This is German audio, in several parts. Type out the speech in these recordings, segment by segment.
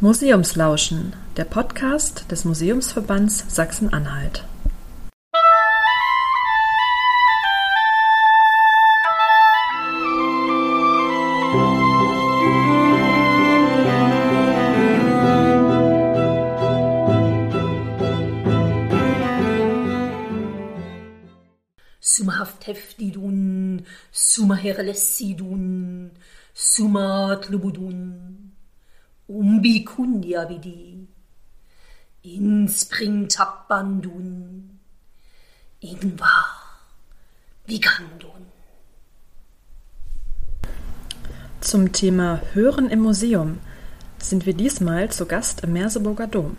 Museumslauschen, der Podcast des Museumsverbands Sachsen-Anhalt. Sumahaft heftidun, sumaherlessidun, sumatlubudun umbikundiavidi, inspringtappandun, ingvar vigandun. Zum Thema Hören im Museum sind wir diesmal zu Gast im Merseburger Dom.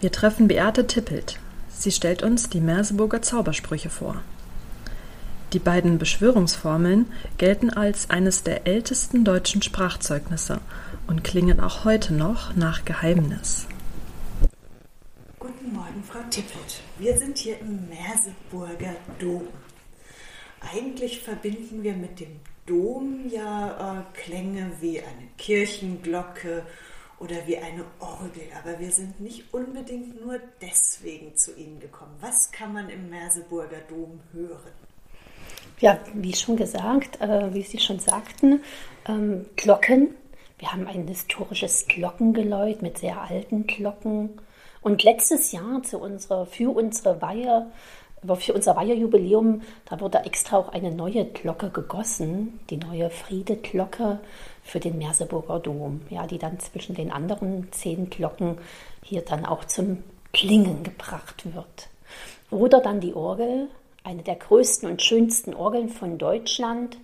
Wir treffen Beate Tippelt. Sie stellt uns die Merseburger Zaubersprüche vor. Die beiden Beschwörungsformeln gelten als eines der ältesten deutschen Sprachzeugnisse und klingen auch heute noch nach Geheimnis. Guten Morgen, Frau Tippelt. Wir sind hier im Merseburger Dom. Eigentlich verbinden wir mit dem Dom ja äh, Klänge wie eine Kirchenglocke oder wie eine Orgel, aber wir sind nicht unbedingt nur deswegen zu Ihnen gekommen. Was kann man im Merseburger Dom hören? Ja, wie schon gesagt, äh, wie Sie schon sagten, ähm, Glocken. Wir haben ein historisches Glockengeläut mit sehr alten Glocken. Und letztes Jahr zu unserer, für unsere Weihe, für unser Weihejubiläum, da wurde extra auch eine neue Glocke gegossen, die neue Friedeglocke für den Merseburger Dom, ja, die dann zwischen den anderen zehn Glocken hier dann auch zum Klingen gebracht wird. Oder dann die Orgel, eine der größten und schönsten Orgeln von Deutschland.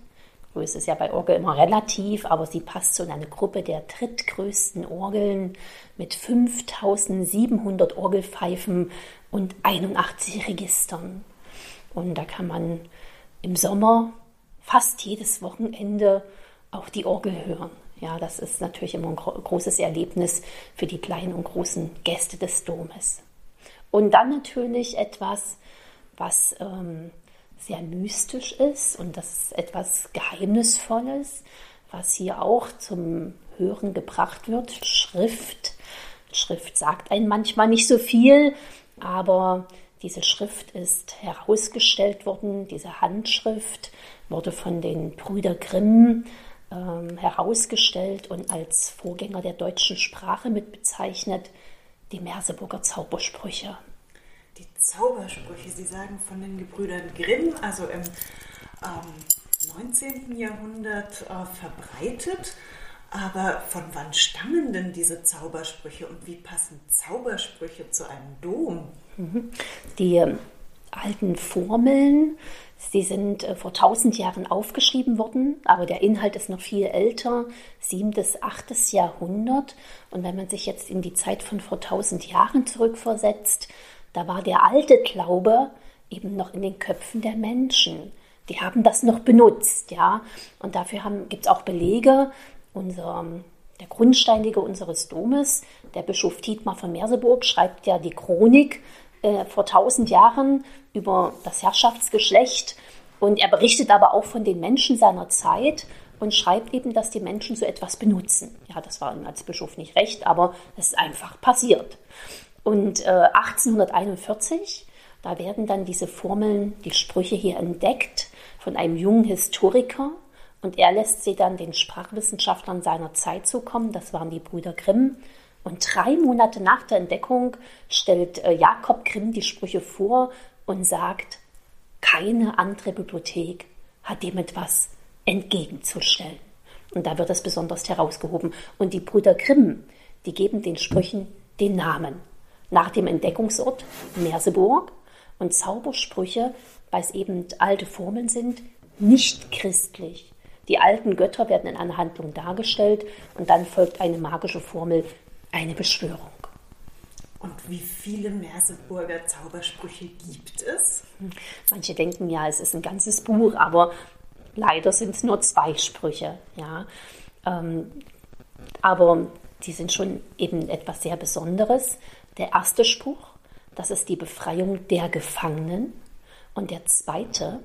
Größe ist ja bei Orgel immer relativ, aber sie passt zu einer Gruppe der drittgrößten Orgeln mit 5700 Orgelpfeifen und 81 Registern. Und da kann man im Sommer fast jedes Wochenende auch die Orgel hören. Ja, das ist natürlich immer ein großes Erlebnis für die kleinen und großen Gäste des Domes. Und dann natürlich etwas, was ähm, sehr mystisch ist und das ist etwas Geheimnisvolles, was hier auch zum Hören gebracht wird. Schrift. Schrift sagt einem manchmal nicht so viel, aber diese Schrift ist herausgestellt worden. Diese Handschrift wurde von den Brüder Grimm ähm, herausgestellt und als Vorgänger der deutschen Sprache mit bezeichnet, die Merseburger Zaubersprüche die Zaubersprüche. Sie sagen von den Gebrüdern Grimm, also im ähm, 19. Jahrhundert äh, verbreitet. Aber von wann stammen denn diese Zaubersprüche und wie passen Zaubersprüche zu einem Dom? Mhm. Die äh, alten Formeln, sie sind äh, vor tausend Jahren aufgeschrieben worden, aber der Inhalt ist noch viel älter, siebtes, achtes Jahrhundert. Und wenn man sich jetzt in die Zeit von vor tausend Jahren zurückversetzt, da war der alte Glaube eben noch in den Köpfen der Menschen. Die haben das noch benutzt, ja. Und dafür gibt es auch Belege. Unser, der Grundsteinige unseres Domes, der Bischof Tietmar von Merseburg, schreibt ja die Chronik äh, vor tausend Jahren über das Herrschaftsgeschlecht. Und er berichtet aber auch von den Menschen seiner Zeit und schreibt eben, dass die Menschen so etwas benutzen. Ja, das war ihm als Bischof nicht recht, aber es ist einfach passiert. Und äh, 1841, da werden dann diese Formeln, die Sprüche hier entdeckt von einem jungen Historiker. Und er lässt sie dann den Sprachwissenschaftlern seiner Zeit zukommen. Das waren die Brüder Grimm. Und drei Monate nach der Entdeckung stellt äh, Jakob Grimm die Sprüche vor und sagt, keine andere Bibliothek hat dem etwas entgegenzustellen. Und da wird das besonders herausgehoben. Und die Brüder Grimm, die geben den Sprüchen den Namen nach dem Entdeckungsort Merseburg und Zaubersprüche, weil es eben alte Formeln sind, nicht christlich. Die alten Götter werden in einer Handlung dargestellt und dann folgt eine magische Formel, eine Beschwörung. Und wie viele Merseburger Zaubersprüche gibt es? Manche denken ja, es ist ein ganzes Buch, aber leider sind es nur zwei Sprüche. Ja. Ähm, aber die sind schon eben etwas sehr Besonderes. Der erste Spruch, das ist die Befreiung der Gefangenen. Und der zweite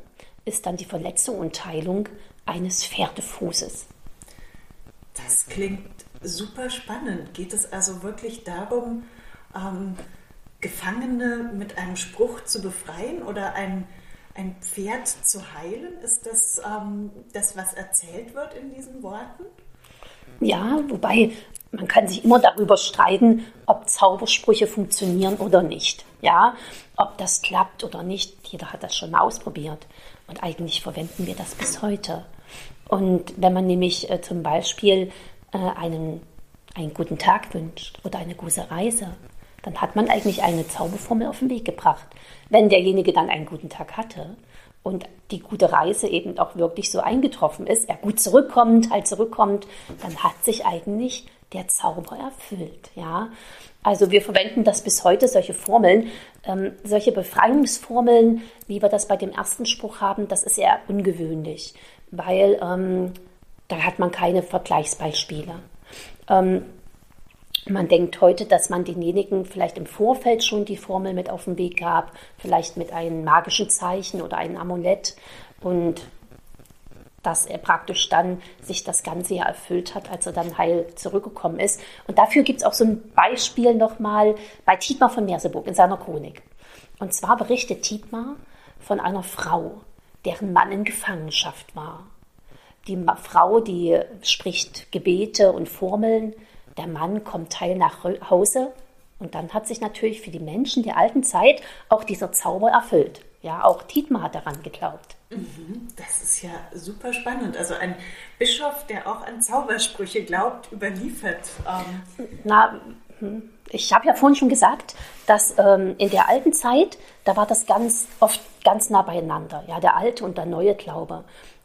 ist dann die Verletzung und Teilung eines Pferdefußes. Das klingt super spannend. Geht es also wirklich darum, ähm, Gefangene mit einem Spruch zu befreien oder ein, ein Pferd zu heilen? Ist das ähm, das, was erzählt wird in diesen Worten? Ja, wobei man kann sich immer darüber streiten, ob Zaubersprüche funktionieren oder nicht. Ja, ob das klappt oder nicht. Jeder hat das schon mal ausprobiert. Und eigentlich verwenden wir das bis heute. Und wenn man nämlich äh, zum Beispiel äh, einen, einen guten Tag wünscht oder eine gute Reise, dann hat man eigentlich eine Zauberformel auf den Weg gebracht. Wenn derjenige dann einen guten Tag hatte und die gute Reise eben auch wirklich so eingetroffen ist, er gut zurückkommt, halt zurückkommt, dann hat sich eigentlich der Zauber erfüllt. Ja, also wir verwenden das bis heute, solche Formeln, ähm, solche Befreiungsformeln, wie wir das bei dem ersten Spruch haben, das ist eher ungewöhnlich, weil ähm, da hat man keine Vergleichsbeispiele. Ähm, man denkt heute, dass man denjenigen vielleicht im Vorfeld schon die Formel mit auf den Weg gab, vielleicht mit einem magischen Zeichen oder einem Amulett und dass er praktisch dann sich das Ganze ja erfüllt hat, als er dann heil zurückgekommen ist. Und dafür gibt es auch so ein Beispiel nochmal bei Tietmar von Merseburg in seiner Chronik. Und zwar berichtet Tietmar von einer Frau, deren Mann in Gefangenschaft war. Die Frau, die spricht Gebete und Formeln, der Mann kommt heil nach Hause und dann hat sich natürlich für die Menschen der alten Zeit auch dieser Zauber erfüllt. Ja, auch Tietmar hat daran geglaubt. Mhm, das ist ja super spannend. Also ein Bischof, der auch an Zaubersprüche glaubt, überliefert. Ähm. Na, hm, ich habe ja vorhin schon gesagt, dass ähm, in der alten Zeit, da war das ganz oft ganz nah beieinander. Ja, der alte und der neue Glaube.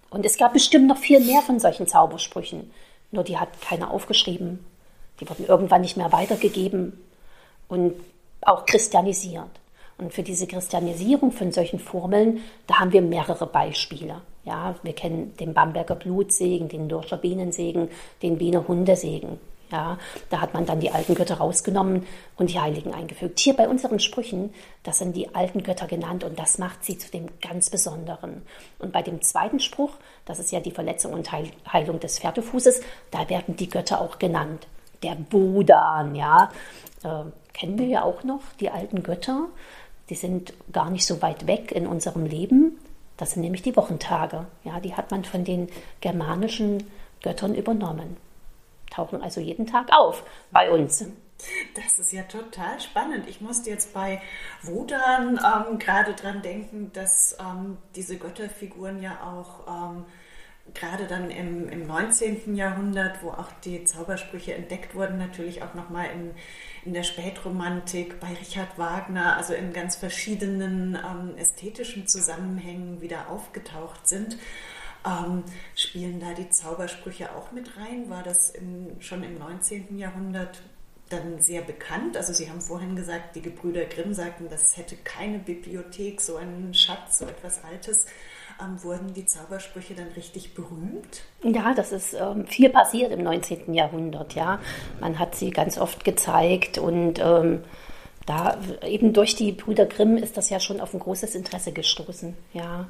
Und es gab bestimmt noch viel mehr von solchen Zaubersprüchen. Nur die hat keiner aufgeschrieben. Die wurden irgendwann nicht mehr weitergegeben und auch christianisiert. Und für diese Christianisierung von solchen Formeln, da haben wir mehrere Beispiele. Ja, wir kennen den Bamberger Blutsegen, den Dorscher Bienensegen, den Biener Hundesegen. Ja, da hat man dann die alten Götter rausgenommen und die Heiligen eingefügt. Hier bei unseren Sprüchen, das sind die alten Götter genannt und das macht sie zu dem ganz Besonderen. Und bei dem zweiten Spruch, das ist ja die Verletzung und Heilung des Pferdefußes, da werden die Götter auch genannt. Der Budan, ja, äh, kennen wir ja auch noch, die alten Götter die sind gar nicht so weit weg in unserem Leben. Das sind nämlich die Wochentage. Ja, die hat man von den germanischen Göttern übernommen. Tauchen also jeden Tag auf bei uns. Das ist ja total spannend. Ich musste jetzt bei Wodan ähm, gerade dran denken, dass ähm, diese Götterfiguren ja auch ähm, gerade dann im, im 19. Jahrhundert, wo auch die Zaubersprüche entdeckt wurden, natürlich auch nochmal in, in der Spätromantik, bei Richard Wagner, also in ganz verschiedenen ähm, ästhetischen Zusammenhängen wieder aufgetaucht sind. Ähm, spielen da die Zaubersprüche auch mit rein? War das in, schon im 19. Jahrhundert dann sehr bekannt? Also Sie haben vorhin gesagt, die Gebrüder Grimm sagten, das hätte keine Bibliothek, so einen Schatz, so etwas Altes ähm, wurden die Zaubersprüche dann richtig berühmt? Ja, das ist ähm, viel passiert im 19. Jahrhundert. Ja, man hat sie ganz oft gezeigt und ähm, da eben durch die Brüder Grimm ist das ja schon auf ein großes Interesse gestoßen. Ja,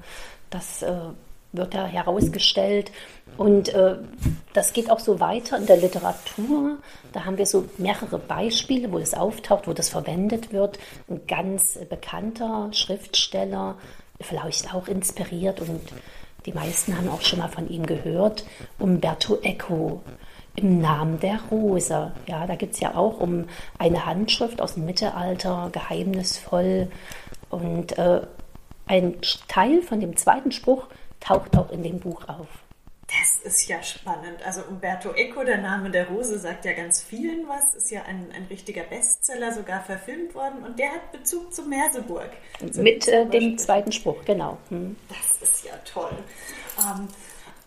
das äh, wird da herausgestellt. Und äh, das geht auch so weiter in der Literatur. Da haben wir so mehrere Beispiele, wo es auftaucht, wo das verwendet wird. Ein ganz bekannter Schriftsteller vielleicht auch inspiriert und die meisten haben auch schon mal von ihm gehört, Umberto Eco im Namen der Rose. Ja, da gibt es ja auch um eine Handschrift aus dem Mittelalter, geheimnisvoll. Und äh, ein Teil von dem zweiten Spruch taucht auch in dem Buch auf. Das ist ja spannend. Also Umberto Eco, der Name der Rose, sagt ja ganz vielen was, ist ja ein, ein richtiger Bestseller, sogar verfilmt worden und der hat Bezug zu Merseburg. Mit äh, dem zweiten Spruch, genau. Hm. Das ist ja toll. Ähm,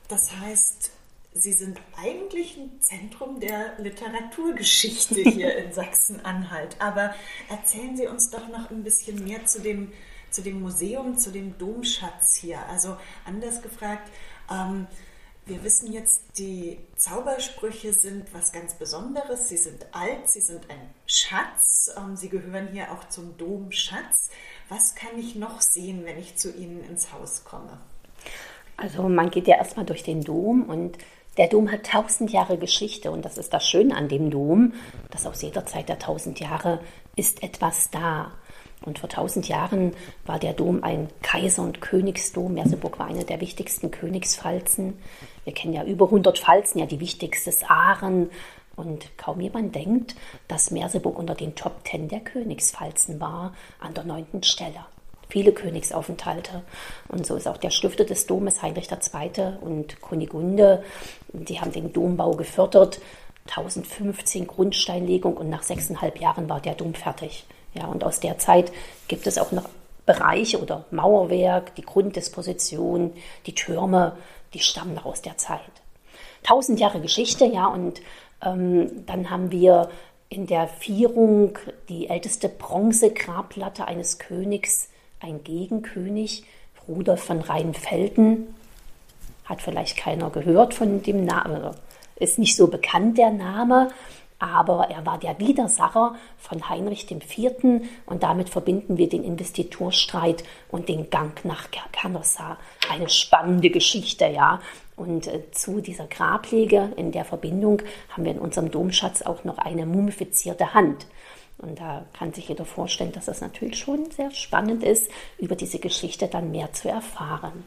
das heißt, Sie sind eigentlich ein Zentrum der Literaturgeschichte hier in Sachsen-Anhalt. Aber erzählen Sie uns doch noch ein bisschen mehr zu dem, zu dem Museum, zu dem Domschatz hier. Also anders gefragt, ähm, wir wissen jetzt, die Zaubersprüche sind was ganz Besonderes. Sie sind alt, sie sind ein Schatz. Ähm, sie gehören hier auch zum Domschatz. Was kann ich noch sehen, wenn ich zu Ihnen ins Haus komme? Also man geht ja erstmal durch den Dom und Der Dom hat tausend Jahre Geschichte und das ist das Schöne an dem Dom, dass aus jeder Zeit der tausend Jahre ist etwas da. Und vor tausend Jahren war der Dom ein Kaiser- und Königsdom. Merseburg war eine der wichtigsten Königsfalzen. Wir kennen ja über 100 Falzen, ja die wichtigste ist Aaren. Und kaum jemand denkt, dass Merseburg unter den Top Ten der Königsfalzen war, an der neunten Stelle. Viele Königsaufenthalte. Und so ist auch der Stifter des Domes, Heinrich II. und Kunigunde. Die haben den Dombau gefördert. 1015 Grundsteinlegung und nach sechseinhalb Jahren war der Dom fertig. Ja, und aus der Zeit gibt es auch noch Bereiche oder Mauerwerk, die Grunddisposition, die Türme, die stammen aus der Zeit. Tausend Jahre Geschichte, ja, und ähm, dann haben wir in der Vierung die älteste Bronzegrabplatte eines Königs, ein Gegenkönig, Rudolf von Rheinfelden. Hat vielleicht keiner gehört von dem Namen, ist nicht so bekannt der Name, aber er war der Widersacher von Heinrich IV. und damit verbinden wir den Investiturstreit und den Gang nach Canossa. Eine spannende Geschichte, ja. Und äh, zu dieser Grablege in der Verbindung haben wir in unserem Domschatz auch noch eine mumifizierte Hand. Und da kann sich jeder vorstellen, dass es natürlich schon sehr spannend ist, über diese Geschichte dann mehr zu erfahren.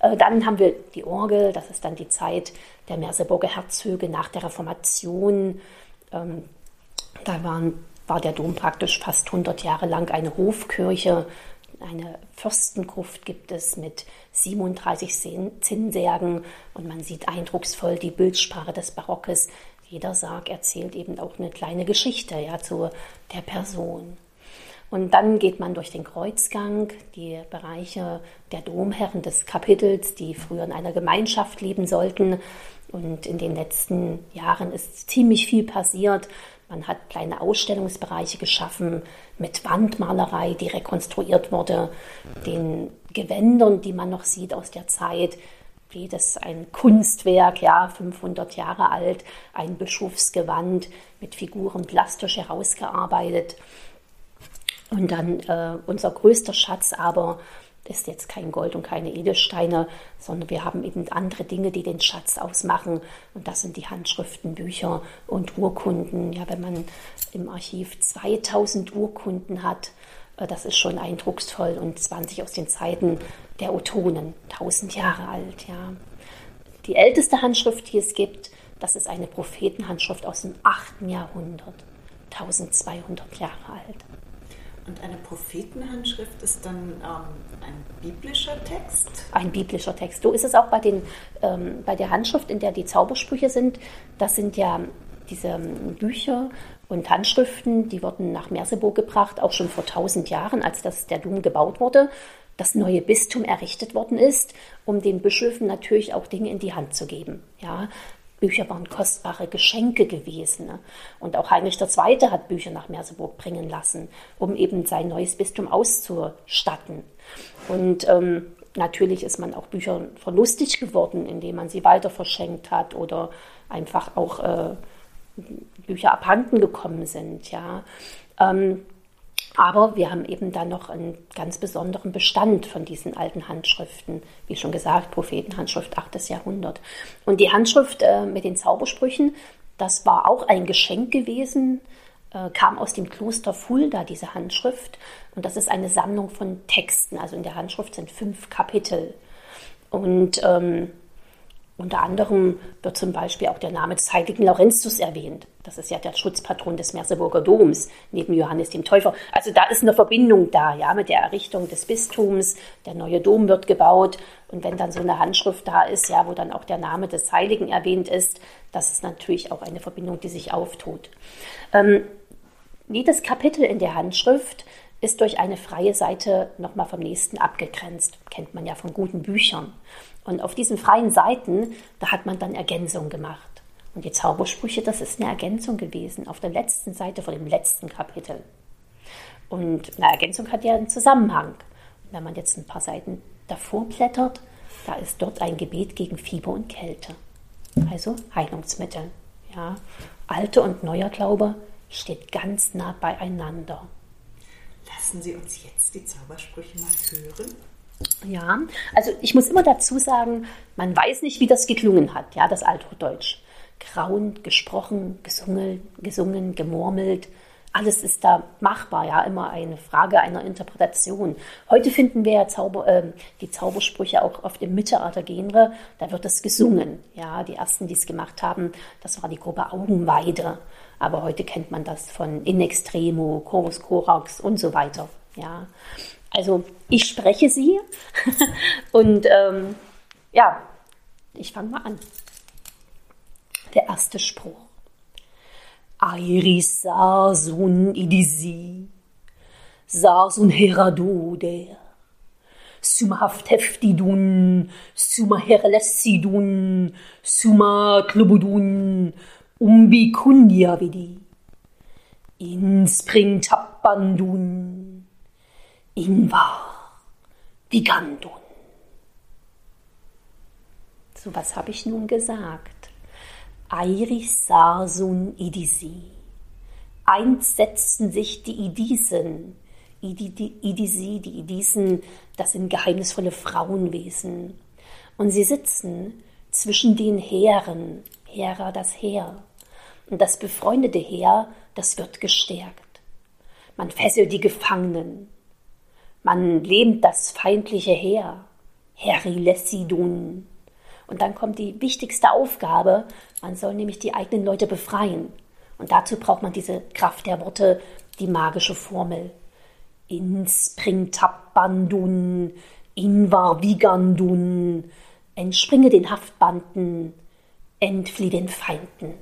Äh, dann haben wir die Orgel, das ist dann die Zeit der Merseburger Herzöge nach der Reformation. Ähm, da waren, war der Dom praktisch fast 100 Jahre lang eine Hofkirche. Eine Fürstengruft gibt es mit 37 Zinnsärgen und man sieht eindrucksvoll die Bildsprache des Barockes. Jeder Sarg erzählt eben auch eine kleine Geschichte ja, zu der Person. Und dann geht man durch den Kreuzgang, die Bereiche der Domherren des Kapitels, die früher in einer Gemeinschaft leben sollten. Und in den letzten Jahren ist ziemlich viel passiert. Man hat kleine Ausstellungsbereiche geschaffen mit Wandmalerei, die rekonstruiert wurde, den Gewändern, die man noch sieht aus der Zeit. Jedes ein Kunstwerk, ja, 500 Jahre alt, ein Bischofsgewand mit Figuren plastisch herausgearbeitet. Und dann äh, unser größter Schatz aber ist jetzt kein Gold und keine Edelsteine, sondern wir haben eben andere Dinge, die den Schatz ausmachen. Und das sind die Handschriften, Bücher und Urkunden. Ja, wenn man im Archiv 2000 Urkunden hat, äh, das ist schon eindrucksvoll und 20 aus den Zeiten der Otonen, 1000 Jahre alt. Ja. Die älteste Handschrift, die es gibt, das ist eine Prophetenhandschrift aus dem 8. Jahrhundert, 1200 Jahre alt. Und eine Prophetenhandschrift ist dann ähm, ein biblischer Text? Ein biblischer Text. So ist es auch bei, den, ähm, bei der Handschrift, in der die Zaubersprüche sind. Das sind ja diese ähm, Bücher und Handschriften, die wurden nach Merseburg gebracht, auch schon vor tausend Jahren, als das, der Dom gebaut wurde, das neue Bistum errichtet worden ist, um den Bischöfen natürlich auch Dinge in die Hand zu geben. Ja, Bücher waren kostbare Geschenke gewesen. Ne? Und auch Heinrich II. hat Bücher nach Merseburg bringen lassen, um eben sein neues Bistum auszustatten. Und ähm, natürlich ist man auch Büchern verlustig geworden, indem man sie weiter verschenkt hat oder einfach auch äh, Bücher abhanden gekommen sind. Ja. Ähm, aber wir haben eben dann noch einen ganz besonderen Bestand von diesen alten Handschriften. Wie schon gesagt, Prophetenhandschrift 8. Jahrhundert. Und die Handschrift äh, mit den Zaubersprüchen, das war auch ein Geschenk gewesen, äh, kam aus dem Kloster Fulda, diese Handschrift. Und das ist eine Sammlung von Texten. Also in der Handschrift sind fünf Kapitel. Und ähm, unter anderem wird zum Beispiel auch der Name des heiligen Laurentius erwähnt. Das ist ja der Schutzpatron des Merseburger Doms, neben Johannes dem Täufer. Also da ist eine Verbindung da, ja, mit der Errichtung des Bistums. Der neue Dom wird gebaut. Und wenn dann so eine Handschrift da ist, ja, wo dann auch der Name des Heiligen erwähnt ist, das ist natürlich auch eine Verbindung, die sich auftut. Ähm, jedes Kapitel in der Handschrift ist durch eine freie Seite nochmal vom nächsten abgegrenzt. Kennt man ja von guten Büchern. Und auf diesen freien Seiten, da hat man dann Ergänzungen gemacht. Und die Zaubersprüche, das ist eine Ergänzung gewesen auf der letzten Seite von dem letzten Kapitel. Und eine Ergänzung hat ja einen Zusammenhang. Und wenn man jetzt ein paar Seiten davor blättert, da ist dort ein Gebet gegen Fieber und Kälte. Also Heilungsmittel. Ja. Alte und neuer Glaube steht ganz nah beieinander. Lassen Sie uns jetzt die Zaubersprüche mal hören. Ja, also ich muss immer dazu sagen, man weiß nicht, wie das geklungen hat, ja, das Althochdeutsch. Grauend, gesprochen, gesungen, gesungen, gemurmelt, alles ist da machbar, ja, immer eine Frage einer Interpretation. Heute finden wir ja Zauber, äh, die Zaubersprüche auch oft im Mittelalter-Genre, da wird das gesungen. Ja, die ersten, die es gemacht haben, das war die Gruppe Augenweide. Aber heute kennt man das von In Extremo, Chorus Corax und so weiter. Ja, also ich spreche sie und ähm, ja, ich fange mal an. Der erste Spruch. Airis sarsun idisi, sarsun heradoder, summa hafteftidun, summa herlessidun, summa klubudun, umbi kundia vidi, in spring tappandun, in var vigandun. So was habe ich nun gesagt? Airis sarsun idisi. Einst setzten sich die Idisen, Idisi, die Idisen, das sind geheimnisvolle Frauenwesen. Und sie sitzen zwischen den Heeren, Hera das Heer. Und das befreundete Heer, das wird gestärkt. Man fesselt die Gefangenen. Man lähmt das feindliche Heer. Herilessidun. Und dann kommt die wichtigste Aufgabe, man soll nämlich die eigenen Leute befreien. Und dazu braucht man diese Kraft der Worte, die magische Formel. Inspringtappandun, invarvigandun, entspringe den Haftbanden, entflieh den Feinden.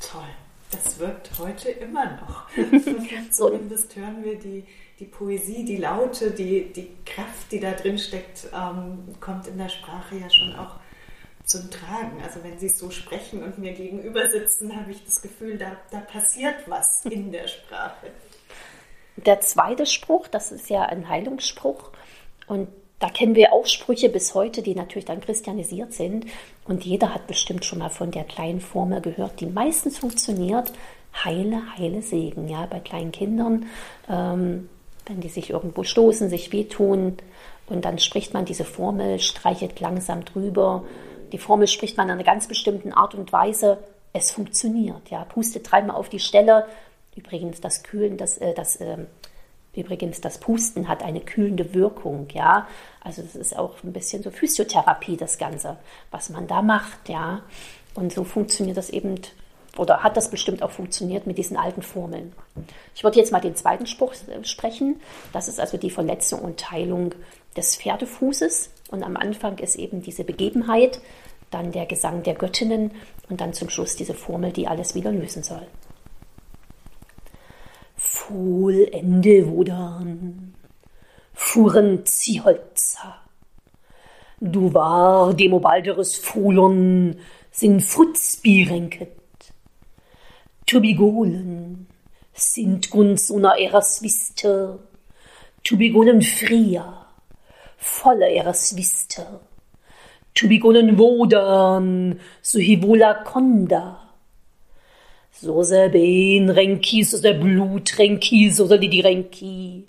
Toll. Das wirkt heute immer noch. Zumindest hören wir die, die Poesie, die Laute, die, die Kraft, die da drin steckt, ähm, kommt in der Sprache ja schon auch zum Tragen. Also wenn Sie so sprechen und mir gegenüber sitzen, habe ich das Gefühl, da, da passiert was in der Sprache. Der zweite Spruch, das ist ja ein Heilungsspruch und da kennen wir auch Sprüche bis heute, die natürlich dann christianisiert sind. Und jeder hat bestimmt schon mal von der kleinen Formel gehört, die meistens funktioniert. Heile, heile Segen. Ja, bei kleinen Kindern ähm, wenn die sich irgendwo stoßen, sich wehtun. Und dann spricht man diese Formel, streichelt langsam drüber. Die Formel spricht man in einer ganz bestimmten Art und Weise. Es funktioniert. Ja, pustet dreimal auf die Stelle. Übrigens, das Kühlen, das, äh, das äh, Übrigens, das Pusten hat eine kühlende Wirkung, ja. Also das ist auch ein bisschen so Physiotherapie, das Ganze, was man da macht, ja. Und so funktioniert das eben oder hat das bestimmt auch funktioniert mit diesen alten Formeln. Ich würde jetzt mal den zweiten Spruch äh, sprechen. Das ist also die Verletzung und Teilung des Pferdefußes. Und am Anfang ist eben diese Begebenheit, dann der Gesang der Göttinnen und dann zum Schluss diese Formel, die alles wieder lösen soll. Vollende Wodan, fuhren Ziholzer. Du war demobalderes Fulon, sin Futzbirenket Tubigolen sind uns una eras vister, Tubigolen fria, voller eras vister, Tubigolen vodan, so hivola conda, so se ben renki, so se blut renki, so se lidi renki,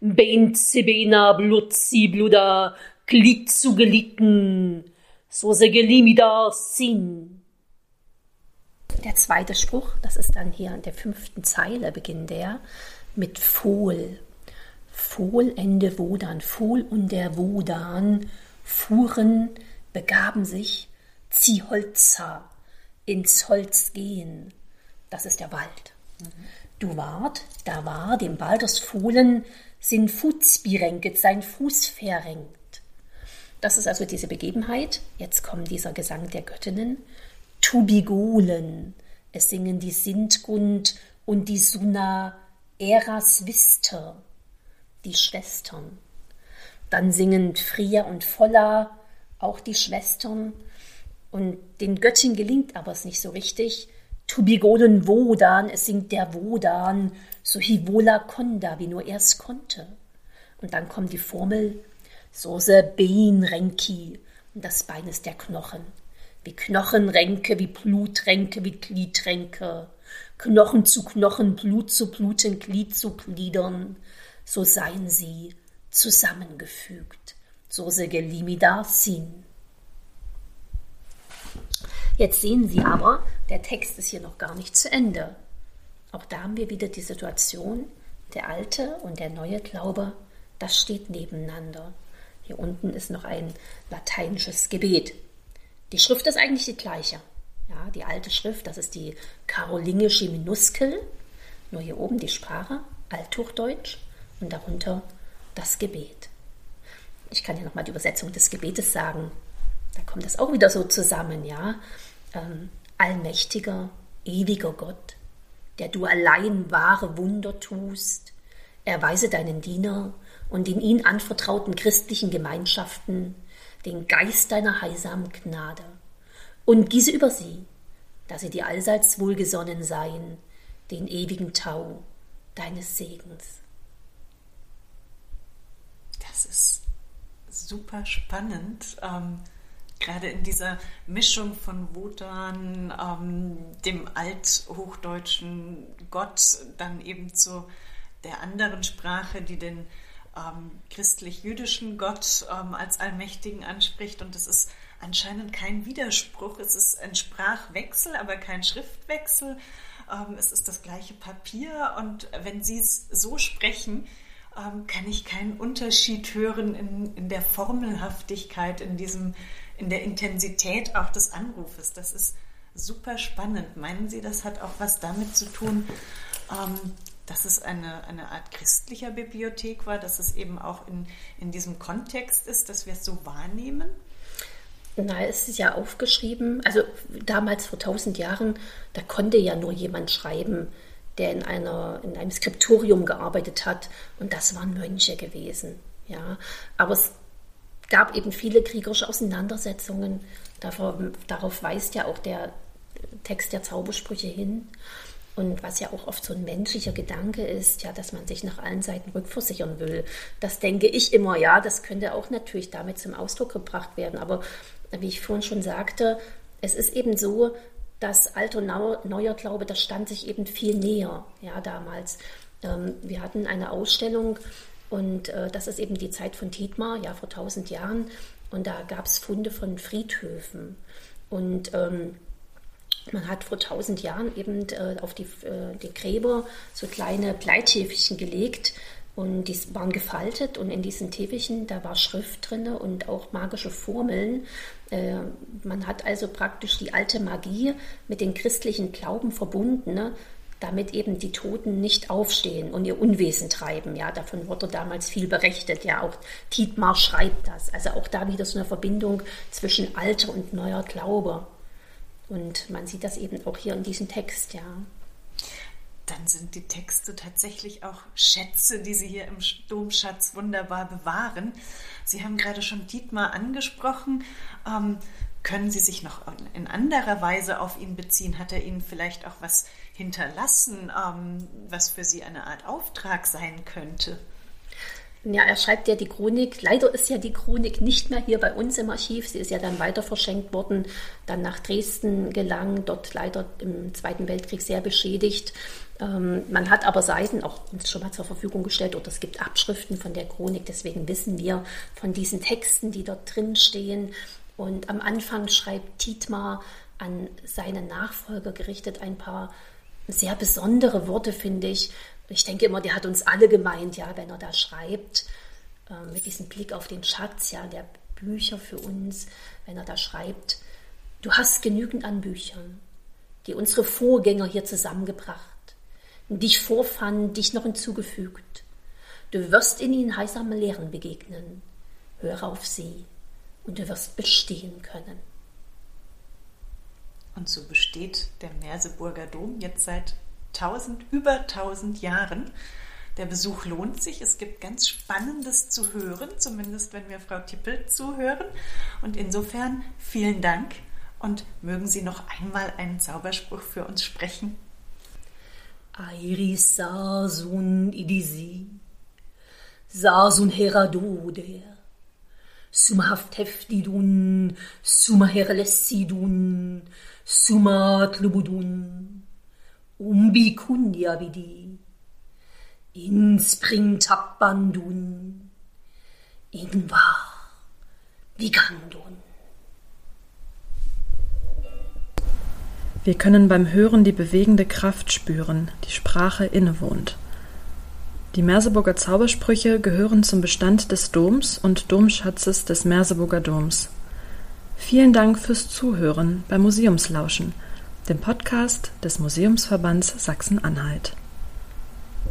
ben bena blutzi bluda, glit zu gelitten, so se gelimida sin, der zweite Spruch, das ist dann hier an der fünften Zeile, beginnt der mit Fohl. Fohl Ende Wodan, Fohl und der Wodan fuhren, begaben sich, zieh Holzer, ins Holz gehen. Das ist der Wald. Du wart, da war dem Walders Fohlen sin Fußbirenket, sein Fuß verrenkt. Das ist also diese Begebenheit. Jetzt kommt dieser Gesang der Göttinnen. Tubigolen. Es singen die Sintgund und die Suna Eras Vister, die Schwestern. Dann singen Fria und Volla, auch die Schwestern. Und den Göttin gelingt aber es nicht so richtig. Tubigolen Wodan, es singt der Wodan, so hivola konda, wie nur er es konnte. Und dann kommt die Formel, Sose Bein Renki, und das Bein ist der Knochen wie Knochenränke, wie Blutränke, wie Gliedränke, Knochen zu Knochen, Blut zu Bluten, Glied zu Gliedern, so seien sie zusammengefügt. So sege limida sin. Jetzt sehen Sie aber, der Text ist hier noch gar nicht zu Ende. Auch da haben wir wieder die Situation, der alte und der neue Glaube, das steht nebeneinander. Hier unten ist noch ein lateinisches Gebet. Die Schrift ist eigentlich die gleiche. Ja, die alte Schrift, das ist die karolingische Minuskel, nur hier oben die Sprache, Althochdeutsch und darunter das Gebet. Ich kann hier nochmal die Übersetzung des Gebetes sagen. Da kommt das auch wieder so zusammen, ja ähm, allmächtiger, ewiger Gott, der du allein wahre Wunder tust, erweise deinen Diener und in ihn anvertrauten christlichen Gemeinschaften den Geist deiner heilsamen Gnade und gieße über sie, dass sie dir allseits wohlgesonnen seien, den ewigen Tau deines Segens. Das ist super spannend. Ähm gerade in dieser Mischung von Wotan, ähm, dem althochdeutschen Gott, dann eben zu der anderen Sprache, die den ähm, christlich-jüdischen Gott ähm, als Allmächtigen anspricht. Und es ist anscheinend kein Widerspruch. Es ist ein Sprachwechsel, aber kein Schriftwechsel. Ähm, es ist das gleiche Papier. Und wenn Sie es so sprechen, ähm, kann ich keinen Unterschied hören in, in der Formelhaftigkeit, in diesem in der Intensität auch des Anrufes. Das ist super spannend. Meinen Sie, das hat auch was damit zu tun, ähm, dass es eine, eine Art christlicher Bibliothek war, dass es eben auch in, in diesem Kontext ist, dass wir es so wahrnehmen? Na, es ist ja aufgeschrieben, also damals vor tausend Jahren, da konnte ja nur jemand schreiben, der in, einer, in einem Skriptorium gearbeitet hat und das waren Mönche gewesen. Ja, aber es gab eben viele kriegerische Auseinandersetzungen. Darauf, darauf weist ja auch der Text der Zaubersprüche hin. Und was ja auch oft so ein menschlicher Gedanke ist, ja, dass man sich nach allen Seiten rückversichern will. Das denke ich immer, ja, das könnte auch natürlich damit zum Ausdruck gebracht werden. Aber wie ich vorhin schon sagte, es ist eben so, dass alter neuer Glaube, das stand sich eben viel näher, ja, damals. Ähm, wir hatten eine Ausstellung und äh, das ist eben die Zeit von Tietmar, ja, vor tausend Jahren. Und da gab es Funde von Friedhöfen. Und ähm, man hat vor tausend Jahren eben äh, auf die, äh, die Gräber so kleine Bleitäfelchen gelegt und die waren gefaltet und in diesen Täfelchen, da war Schrift drin und auch magische Formeln. Äh, man hat also praktisch die alte Magie mit den christlichen Glauben verbunden. Ne? damit eben die Toten nicht aufstehen und ihr Unwesen treiben. Ja, davon wurde damals viel berichtet. Ja, auch Tietmar schreibt das. Also auch da wieder so eine Verbindung zwischen alter und neuer Glaube. Und man sieht das eben auch hier in diesem Text, ja. Dann sind die Texte tatsächlich auch Schätze, die Sie hier im Domschatz wunderbar bewahren. Sie haben gerade schon Dietmar angesprochen. Ähm, können Sie sich noch in anderer Weise auf ihn beziehen? Hat er Ihnen vielleicht auch was hinterlassen, ähm, was für Sie eine Art Auftrag sein könnte? Ja, er schreibt ja die Chronik. Leider ist ja die Chronik nicht mehr hier bei uns im Archiv. Sie ist ja dann weiter verschenkt worden, dann nach Dresden gelangt, dort leider im Zweiten Weltkrieg sehr beschädigt. Ähm, man hat aber Seiten auch uns schon mal zur Verfügung gestellt oder es gibt Abschriften von der Chronik. Deswegen wissen wir von diesen Texten, die dort drin stehen. Und am Anfang schreibt Tietmar an seine Nachfolger gerichtet ein paar sehr besondere Worte, finde ich. Ich denke immer, der hat uns alle gemeint, ja, wenn er da schreibt, äh, mit diesem Blick auf den Schatz, ja, der Bücher für uns, wenn er da schreibt, du hast genügend an Büchern, die unsere Vorgänger hier zusammengebracht, dich vorfanden, dich noch hinzugefügt. Du wirst in ihnen heilsame Lehren begegnen. Höre auf sie und du wirst bestehen können. Und so besteht der Merseburger Dom jetzt seit 1000, über 1000 Jahren. Der Besuch lohnt sich. Es gibt ganz Spannendes zu hören, zumindest wenn wir Frau Tippel zuhören. Und insofern vielen Dank und mögen Sie noch einmal einen Zauberspruch für uns sprechen. Airis sasun idisi, sasun heradoder, Sumahafteftidun, Sumaherlessidun, Sumatlubudun, Umbikunyavidi, Inspringtappandun, Ingvar Vigandon. Wir können beim Hören die bewegende Kraft spüren, die Sprache innewohnt. Die Merseburger Zaubersprüche gehören zum Bestand des Doms und Domschatzes des Merseburger Doms. Vielen Dank fürs Zuhören bei Museumslauschen, dem Podcast des Museumsverbands Sachsen-Anhalt.